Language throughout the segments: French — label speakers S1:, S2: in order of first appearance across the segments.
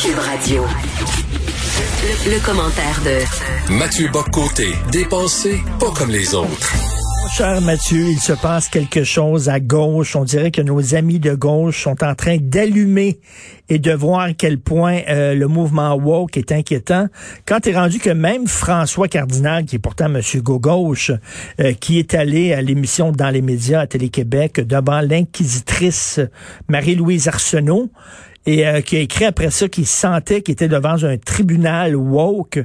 S1: Cube, Radio. Le, commentaire de
S2: Mathieu Boccoté, dépensé pas comme les autres.
S3: Cher Mathieu, il se passe quelque chose à gauche. On dirait que nos amis de gauche sont en train d'allumer et de voir à quel point euh, le mouvement woke est inquiétant. Quand tu es rendu que même François Cardinal, qui est pourtant Monsieur gauche, euh, qui est allé à l'émission dans les médias à Télé-Québec devant l'inquisitrice Marie-Louise Arsenault, et euh, qui a écrit après ça qu'il sentait qu'il était devant un tribunal woke.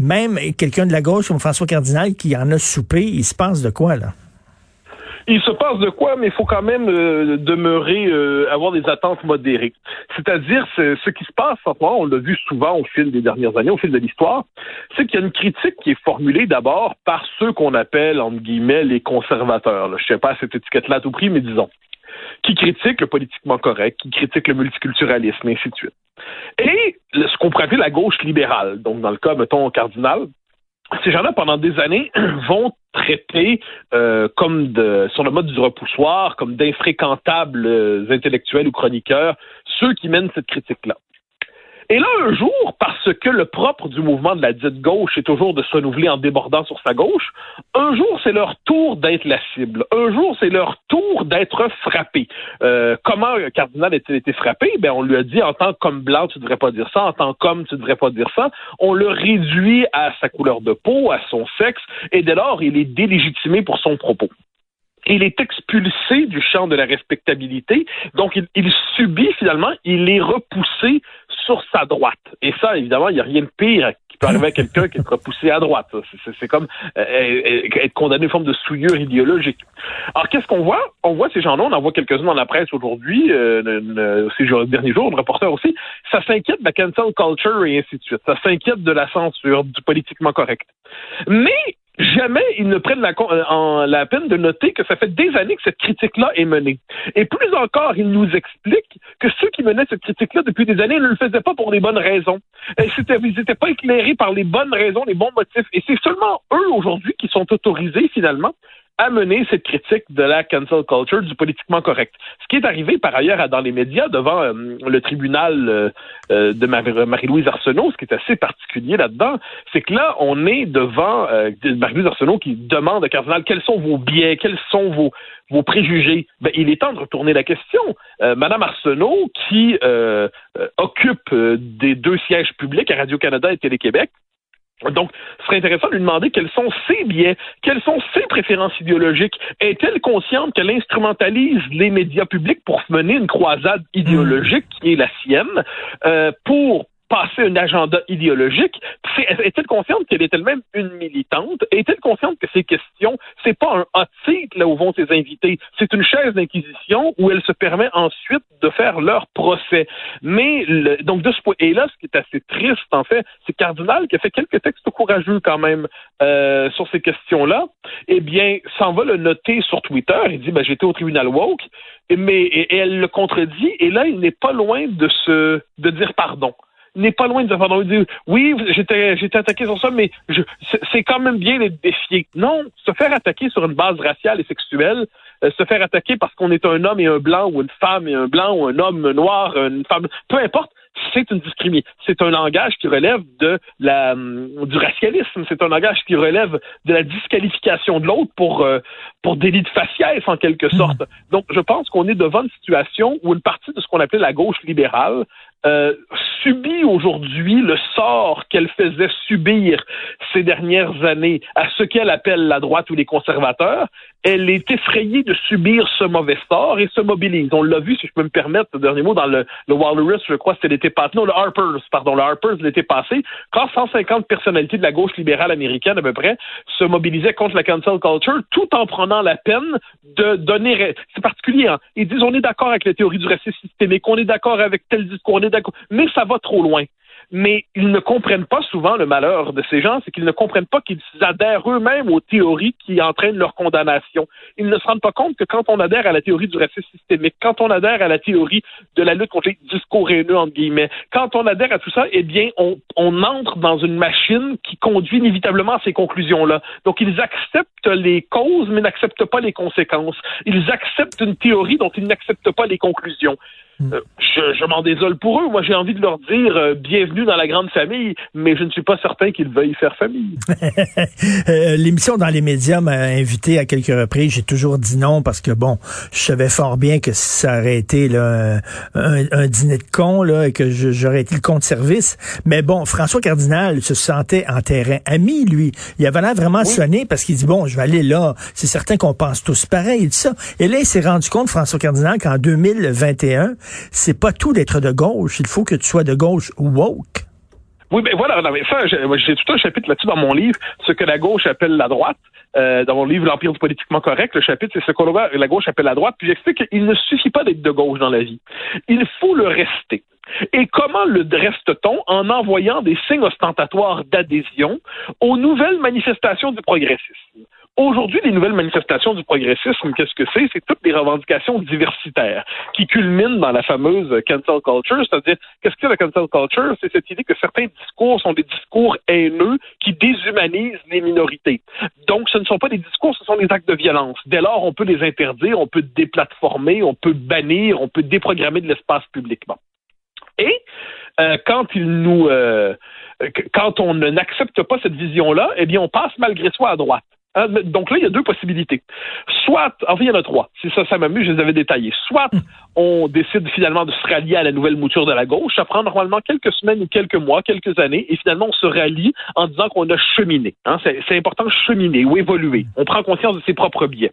S3: Même quelqu'un de la gauche comme François Cardinal qui en a soupé, il se passe de quoi là?
S4: Il se passe de quoi, mais il faut quand même euh, demeurer, euh, avoir des attentes modérées. C'est-à-dire, ce qui se passe on l'a vu souvent au fil des dernières années, au fil de l'histoire, c'est qu'il y a une critique qui est formulée d'abord par ceux qu'on appelle, entre guillemets, les conservateurs. Je ne sais pas cette étiquette-là à tout prix, mais disons qui critique le politiquement correct, qui critique le multiculturalisme, et ainsi de suite. Et ce qu'on pourrait appeler la gauche libérale, donc dans le cas, mettons, cardinal, ces gens-là, pendant des années, vont traiter euh, comme de, sur le mode du repoussoir, comme d'infréquentables euh, intellectuels ou chroniqueurs, ceux qui mènent cette critique-là. Et là, un jour, parce que le propre du mouvement de la dite gauche est toujours de se renouveler en débordant sur sa gauche, un jour, c'est leur tour d'être la cible. Un jour, c'est leur tour d'être frappé. Euh, comment Cardinal a-t-il été frappé? Ben, on lui a dit, en tant qu'homme blanc, tu devrais pas dire ça. En tant qu'homme, tu devrais pas dire ça. On le réduit à sa couleur de peau, à son sexe, et dès lors, il est délégitimé pour son propos il est expulsé du champ de la respectabilité, donc il, subit finalement, il est repoussé sur sa droite. Et ça, évidemment, il n'y a rien de pire qui peut arriver à quelqu'un qui est repoussé à droite. C'est comme euh, euh, être condamné à une forme de souillure idéologique. Alors, qu'est-ce qu'on voit? On voit ces gens-là, on en voit quelques-uns dans la presse aujourd'hui, euh, ces derniers jours, le reporter aussi, ça s'inquiète de la cancel culture et ainsi de suite. Ça s'inquiète de la censure, du politiquement correct. Mais jamais ils ne prennent la, euh, la peine de noter que ça fait des années que cette critique-là est menée. Et plus encore, ils nous expliquent que ceux qui menaient cette critique-là depuis des années ne le faisaient pas pour les bonnes raisons. Ils n'étaient pas éclairés par les bonnes raisons, les bons motifs. Et c'est seulement eux aujourd'hui qui sont autorisés finalement amener cette critique de la cancel culture, du politiquement correct. Ce qui est arrivé par ailleurs dans les médias devant euh, le tribunal euh, euh, de Marie-Louise Arsenault, ce qui est assez particulier là-dedans, c'est que là, on est devant Marie-Louise Arsenault qui demande à Cardinal quels sont vos biais, quels sont vos, vos préjugés. Ben, il est temps de retourner la question. Madame Arsenault, qui occupe des deux sièges publics à Radio-Canada et Télé-Québec, donc, ce serait intéressant de lui demander quels sont ses biais, quelles sont ses préférences idéologiques. Est-elle consciente qu'elle instrumentalise les médias publics pour mener une croisade idéologique qui est la sienne, euh, pour passer un agenda idéologique. Est-elle consciente qu'elle est elle-même une militante? Est-elle consciente que ces questions, c'est pas un hot seat là où vont ses invités, c'est une chaise d'inquisition où elle se permet ensuite de faire leur procès. Mais donc de ce point et là, ce qui est assez triste en fait, c'est Cardinal qui a fait quelques textes courageux quand même euh, sur ces questions-là. Eh bien, s'en va le noter sur Twitter. Il dit, ben, j'étais au tribunal woke, mais et elle le contredit. Et là, il n'est pas loin de se de dire pardon n'est pas loin de se dire oui, j'étais j'étais attaqué sur ça, mais c'est quand même bien d'être défié. Non, se faire attaquer sur une base raciale et sexuelle, euh, se faire attaquer parce qu'on est un homme et un blanc, ou une femme et un blanc, ou un homme noir, une femme, peu importe, c'est une discrimination. C'est un langage qui relève de la hum, du racialisme. C'est un langage qui relève de la disqualification de l'autre pour euh, pour délit de faciès en quelque sorte. Hmm. Donc, je pense qu'on est devant une situation où une partie de ce qu'on appelait la gauche libérale euh, subit aujourd'hui le sort qu'elle faisait subir ces dernières années à ce qu'elle appelle la droite ou les conservateurs. Elle est effrayée de subir ce mauvais sort et se mobilise. On l'a vu, si je peux me permettre, le dernier mot, dans le, le Walrus, je crois, c'était l'été passé, non, le Harper's, pardon, le Harper's l'été passé, quand 150 personnalités de la gauche libérale américaine, à peu près, se mobilisaient contre la cancel culture, tout en prenant la peine de donner, c'est particulier, hein, ils disent, on est d'accord avec la théorie du racisme systémique, on est d'accord avec tel discours, on est d'accord, mais ça va trop loin mais ils ne comprennent pas souvent le malheur de ces gens, c'est qu'ils ne comprennent pas qu'ils adhèrent eux-mêmes aux théories qui entraînent leur condamnation. Ils ne se rendent pas compte que quand on adhère à la théorie du racisme systémique, quand on adhère à la théorie de la lutte contre les discours haineux, entre guillemets, quand on adhère à tout ça, eh bien, on, on entre dans une machine qui conduit inévitablement à ces conclusions-là. Donc, ils acceptent les causes, mais n'acceptent pas les conséquences. Ils acceptent une théorie dont ils n'acceptent pas les conclusions. Hmm. Euh, je, je m'en désole pour eux. Moi, j'ai envie de leur dire euh, bienvenue dans la grande famille, mais je ne suis pas certain qu'ils veuillent faire famille.
S3: Euh, l'émission dans les médias m'a invité à quelques reprises. J'ai toujours dit non parce que bon, je savais fort bien que ça aurait été là, un, dîner de con là, et que j'aurais été le compte service. Mais bon, François Cardinal se sentait en terrain ami, lui. Il avait l'air vraiment sonné parce qu'il dit bon, je vais aller là. C'est certain qu'on pense tous pareil et ça. Et là, il s'est rendu compte, François Cardinal, qu'en 2021 c'est pas tout d'être de gauche. Il faut que tu sois de gauche woke.
S4: Oui, mais voilà, j'ai tout un chapitre là-dessus dans mon livre, ce que la gauche appelle la droite. Euh, dans mon livre L'Empire du politiquement correct, le chapitre, c'est ce que la gauche appelle la droite. Puis j'explique qu'il ne suffit pas d'être de gauche dans la vie. Il faut le rester. Et comment le reste-t-on en envoyant des signes ostentatoires d'adhésion aux nouvelles manifestations du progressisme? Aujourd'hui, les nouvelles manifestations du progressisme, qu'est-ce que c'est? C'est toutes les revendications diversitaires qui culminent dans la fameuse cancel culture, c'est-à-dire, qu'est-ce que c'est la cancel culture? C'est cette idée que certains discours sont des discours haineux qui déshumanisent les minorités. Donc, ce ne sont pas des discours, ce sont des actes de violence. Dès lors, on peut les interdire, on peut déplatformer, on peut bannir, on peut déprogrammer de l'espace public. Et euh, quand il nous, euh, quand on n'accepte pas cette vision-là, eh bien, on passe malgré soi à droite. Hein, donc là, il y a deux possibilités. Soit, enfin, il y en a trois. Si ça, ça m'amuse, je les avais détaillés. Soit hmm. on décide finalement de se rallier à la nouvelle mouture de la gauche. Ça prend normalement quelques semaines ou quelques mois, quelques années, et finalement, on se rallie en disant qu'on a cheminé. Hein, c'est important de cheminer ou évoluer. On prend conscience de ses propres biais.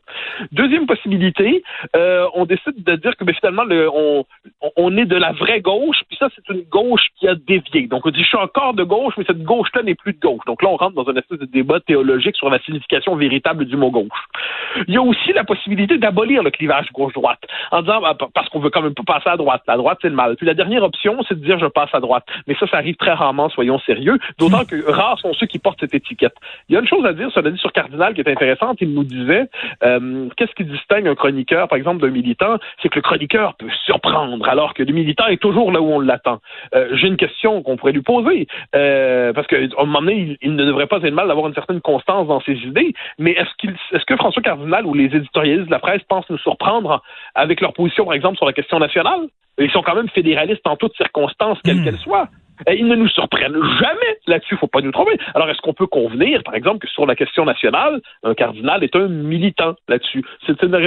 S4: Deuxième possibilité, euh, on décide de dire que ben, finalement, le, on, on est de la vraie gauche, puis ça, c'est une gauche qui a dévié. Donc, on dit, je suis encore de gauche, mais cette gauche-là n'est plus de gauche. Donc là, on rentre dans un espèce de débat théologique sur la signification véritable du mot gauche. Il y a aussi la possibilité d'abolir le clivage gauche-droite en disant bah, parce qu'on veut quand même pas passer à droite. La droite, c'est le mal. Puis la dernière option, c'est de dire je passe à droite. Mais ça, ça arrive très rarement, soyons sérieux. D'autant que rares sont ceux qui portent cette étiquette. Il y a une chose à dire, ça l'a dit sur Cardinal, qui est intéressante. Il nous disait euh, qu'est-ce qui distingue un chroniqueur, par exemple, d'un militant, c'est que le chroniqueur peut surprendre, alors que le militant est toujours là où on l'attend. Euh, j'ai une question qu'on pourrait lui poser, euh, parce qu'à un moment donné, il, il, ne devrait pas être mal d'avoir une certaine constance dans ses idées, mais est-ce qu'il, est-ce que François Cardinal ou les éditorialistes de la presse pensent nous surprendre avec leur position, par exemple, sur la question nationale? Ils sont quand même fédéralistes en toutes circonstances, quelles hmm. qu'elles soient. Ils ne nous surprennent jamais là-dessus, il faut pas nous tromper. Alors, est-ce qu'on peut convenir, par exemple, que sur la question nationale, un cardinal est un militant là-dessus? C'est une,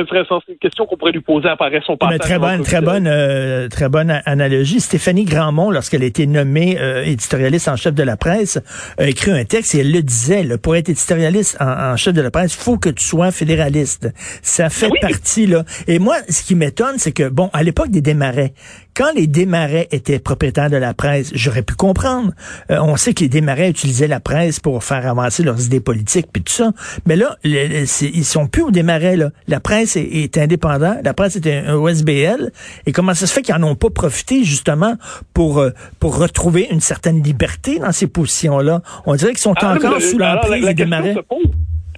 S4: question qu'on pourrait lui poser après son passage.
S3: très bonne, très bonne, euh, très bonne analogie. Stéphanie Grandmont, lorsqu'elle a été nommée euh, éditorialiste en chef de la presse, a écrit un texte et elle le disait, pour être éditorialiste en, chef de la presse, faut que tu sois fédéraliste. Ça fait partie, là. Et moi, ce qui m'étonne, c'est que, bon, à l'époque des démarrais, quand les démarrais étaient propriétaires de la presse, j'aurais pu comprendre. Euh, on sait que les démarrais utilisaient la presse pour faire avancer leurs idées politiques puis tout ça. Mais là, ils sont plus aux démarrais. Là. La presse est, indépendante. La presse est un, OSBL. Et comment ça se fait qu'ils n'en ont pas profité justement pour euh, pour retrouver une certaine liberté dans ces positions-là? On dirait qu'ils sont ah, encore sous l'emprise des démarrais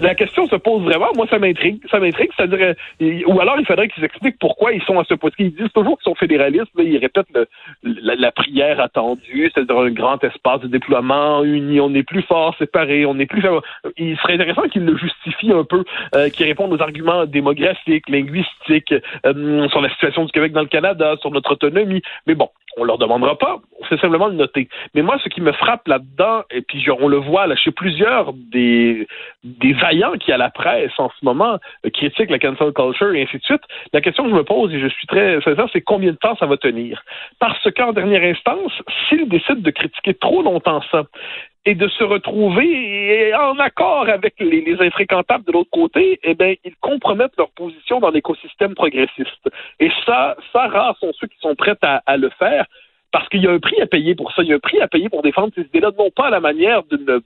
S4: la question se pose vraiment. Moi, ça m'intrigue. Ça m'intrigue. C'est-à-dire, euh, ou alors, il faudrait qu'ils expliquent pourquoi ils sont à ce point. Ils disent toujours qu'ils sont fédéralistes. mais ils répètent la, prière attendue, c'est-à-dire un grand espace de déploiement uni. On n'est plus fort séparés. On n'est plus. Il serait intéressant qu'ils le justifient un peu, euh, qu'ils répondent aux arguments démographiques, linguistiques, euh, sur la situation du Québec dans le Canada, sur notre autonomie. Mais bon, on leur demandera pas, c'est simplement de noter. Mais moi, ce qui me frappe là-dedans, et puis on le voit là chez plusieurs des, des qui à la presse en ce moment euh, critiquent la cancel culture et ainsi de suite, la question que je me pose, et je suis très sincère, c'est combien de temps ça va tenir? Parce qu'en dernière instance, s'ils décident de critiquer trop longtemps ça, et de se retrouver en accord avec les, les infréquentables de l'autre côté, eh bien, ils compromettent leur position dans l'écosystème progressiste. Et ça, ça, rares sont ceux qui sont prêts à, à le faire parce qu'il y a un prix à payer pour ça. Il y a un prix à payer pour défendre ces idées-là, non pas à la manière d'une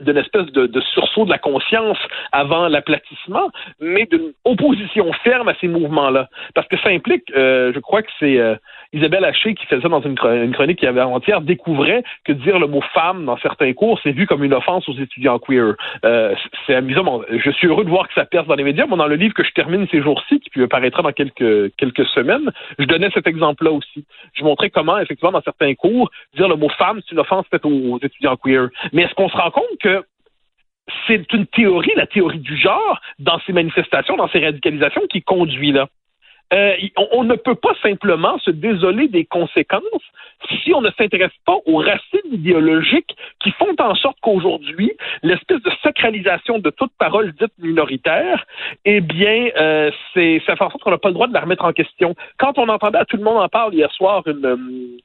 S4: d'une espèce de, sursaut de la conscience avant l'aplatissement, mais d'une opposition ferme à ces mouvements-là. Parce que ça implique, euh, je crois que c'est euh, Isabelle Haché qui faisait ça dans une, chronique qui avait avant-hier, découvrait que dire le mot femme dans certains cours, c'est vu comme une offense aux étudiants queer. Euh, c'est amusant. Je suis heureux de voir que ça perce dans les médias. Moi, dans le livre que je termine ces jours-ci, qui paraîtra dans quelques, quelques semaines, je donnais cet exemple-là aussi. Je montrais comment, effectivement, dans certains cours, dire le mot femme, c'est une offense faite aux étudiants queer. Mais est-ce qu'on se rend compte que c'est une théorie, la théorie du genre, dans ces manifestations, dans ces radicalisations, qui conduit là. Euh, on, ne peut pas simplement se désoler des conséquences si on ne s'intéresse pas aux racines idéologiques qui font en sorte qu'aujourd'hui, l'espèce de sacralisation de toute parole dite minoritaire, eh bien, euh, c'est ça fait en sorte qu'on n'a pas le droit de la remettre en question. Quand on entendait à tout le monde en parle hier soir une, euh,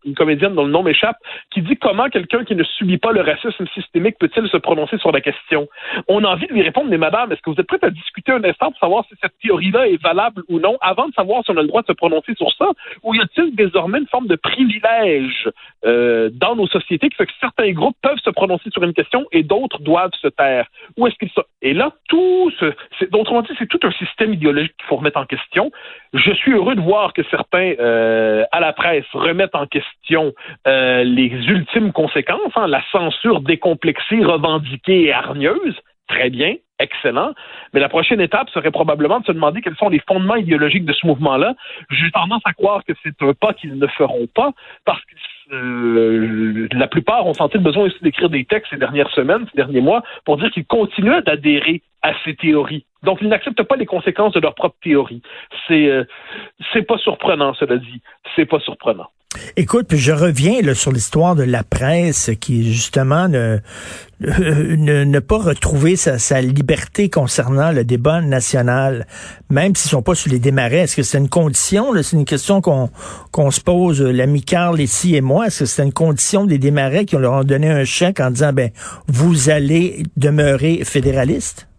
S4: une comédienne dont le nom m'échappe, qui dit comment quelqu'un qui ne subit pas le racisme systémique peut-il se prononcer sur la question? On a envie de lui répondre, mais madame, est-ce que vous êtes prête à discuter un instant pour savoir si cette théorie-là est valable ou non avant de savoir si on a le droit de se prononcer sur ça? Ou y a-t-il désormais une forme de privilège euh, dans nos sociétés qui fait que certains groupes peuvent se prononcer sur une question et d'autres doivent se taire? Est-ce? Et là, tout ce, autrement dit, c'est tout un système idéologique qu'il faut remettre en question. Je suis heureux de voir que certains euh, à la presse remettent en question euh, les ultimes conséquences, hein, la censure décomplexée, revendiquée et hargneuse. Très bien, excellent. Mais la prochaine étape serait probablement de se demander quels sont les fondements idéologiques de ce mouvement-là. J'ai tendance à croire que c'est un pas qu'ils ne feront pas parce que euh, la plupart ont senti le besoin aussi d'écrire des textes ces dernières semaines, ces derniers mois, pour dire qu'ils continuent d'adhérer à ces théories. Donc, ils n'acceptent pas les conséquences de leur propre théorie. C'est euh, c'est pas surprenant, cela dit. C'est pas surprenant.
S3: Écoute, puis je reviens sur l'histoire de la presse qui justement ne, ne, ne pas retrouver sa, liberté concernant le débat national, même s'ils sont pas sur les démarrais. Est-ce que c'est une condition? C'est une question qu'on qu'on se pose, euh, l'ami Carl ici et moi. Est-ce que c'est une condition des démarrais qui leur ont donné un chèque en disant ben vous allez demeurer fédéraliste?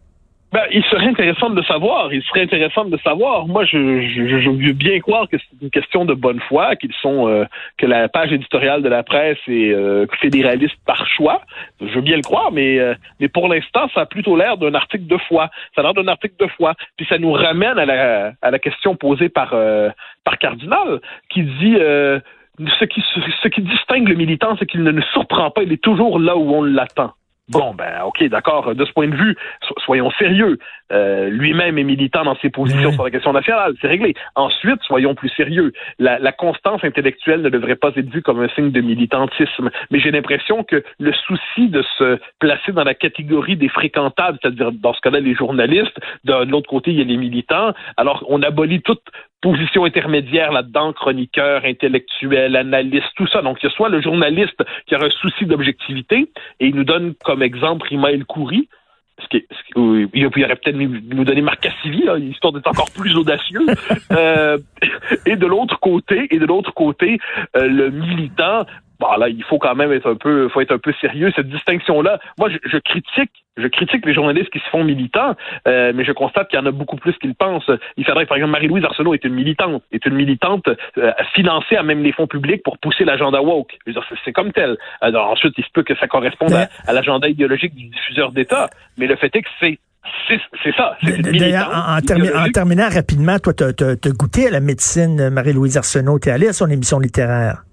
S4: Ben, il serait intéressant de le savoir. Il serait intéressant de savoir. Moi, je, je, veux bien croire que c'est une question de bonne foi, qu'ils sont euh, que la page éditoriale de la presse est euh, fédéraliste par choix. Je veux bien le croire, mais euh, mais pour l'instant, ça a plutôt l'air d'un article de foi. Ça a l'air d'un article de foi. Puis ça nous ramène à la à la question posée par par Cardinal, qui dit ce qui ce qui distingue le militant, c'est qu'il ne nous surprend pas. Il est toujours là où on l'attend. Bon, ben, ok, d'accord. De ce point de vue, soyons sérieux. Euh, lui-même est militant dans ses positions sur la question nationale. C'est réglé. Ensuite, soyons plus sérieux. La, la, constance intellectuelle ne devrait pas être vue comme un signe de militantisme. Mais j'ai l'impression que le souci de se placer dans la catégorie des fréquentables, c'est-à-dire dans ce cas-là les journalistes, de l'autre côté il y a les militants. Alors, on abolit toute position intermédiaire là-dedans, chroniqueur, intellectuel, analyste, tout ça. Donc, il y a soit le journaliste qui a un souci d'objectivité, et il nous donne comme exemple Rima El Khoury, ce qui, ce il aurait peut-être nous donner Marc Cassivi, là, histoire d'être encore plus audacieux. euh, et de l'autre côté, et de l'autre côté, euh, le militant bon là, il faut quand même être un peu, faut être un peu sérieux. Cette distinction-là, moi, je, je, critique, je critique les journalistes qui se font militants, euh, mais je constate qu'il y en a beaucoup plus qu'ils pensent. Il faudrait, par exemple, Marie-Louise Arsenault est une militante, est une militante euh, financée à même les fonds publics pour pousser l'agenda woke. C'est comme tel. Alors ensuite, il se peut que ça corresponde à, l'agenda idéologique du diffuseur d'État, mais le fait est que c'est c'est ça.
S3: D'ailleurs, en, en, terminant rapidement, toi, tu as, goûté à la médecine, Marie-Louise Arsenault. Tu es allé à son émission littéraire.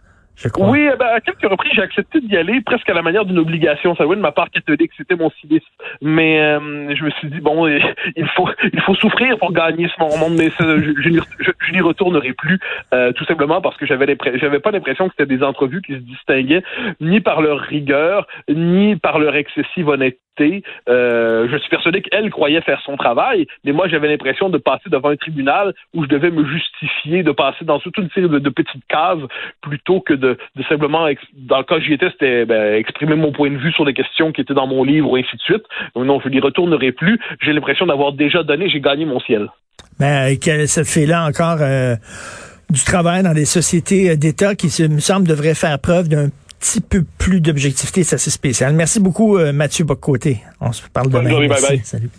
S4: Oui, eh ben, à quelques reprises, j'ai accepté d'y aller presque à la manière d'une obligation. Ça, oui, de ma part catholique, c'était mon civisme. Mais euh, je me suis dit, bon, il faut il faut souffrir pour gagner ce monde, mais je, n'y retournerai plus, euh, tout simplement parce que j'avais j'avais pas l'impression que c'était des entrevues qui se distinguaient ni par leur rigueur, ni par leur excessive honnêteté euh, je suis persuadé qu'elle croyait faire son travail, mais moi j'avais l'impression de passer devant un tribunal où je devais me justifier, de passer dans toute une série de, petites cases plutôt que de, simplement, dans le cas où j'y étais, c'était ben, exprimer mon point de vue sur des questions qui étaient dans mon livre ou ainsi de suite. Donc non, je n'y retournerai plus. J'ai l'impression d'avoir déjà donné, j'ai gagné mon ciel.
S3: Ben, ça fait là encore euh, du travail dans des sociétés d'État qui, me semble, devraient faire preuve d'un petit peu plus d'objectivité, c'est assez spécial. Merci beaucoup, euh, Mathieu Boccoté. On se parle demain.
S4: Bye bye.
S3: Salut.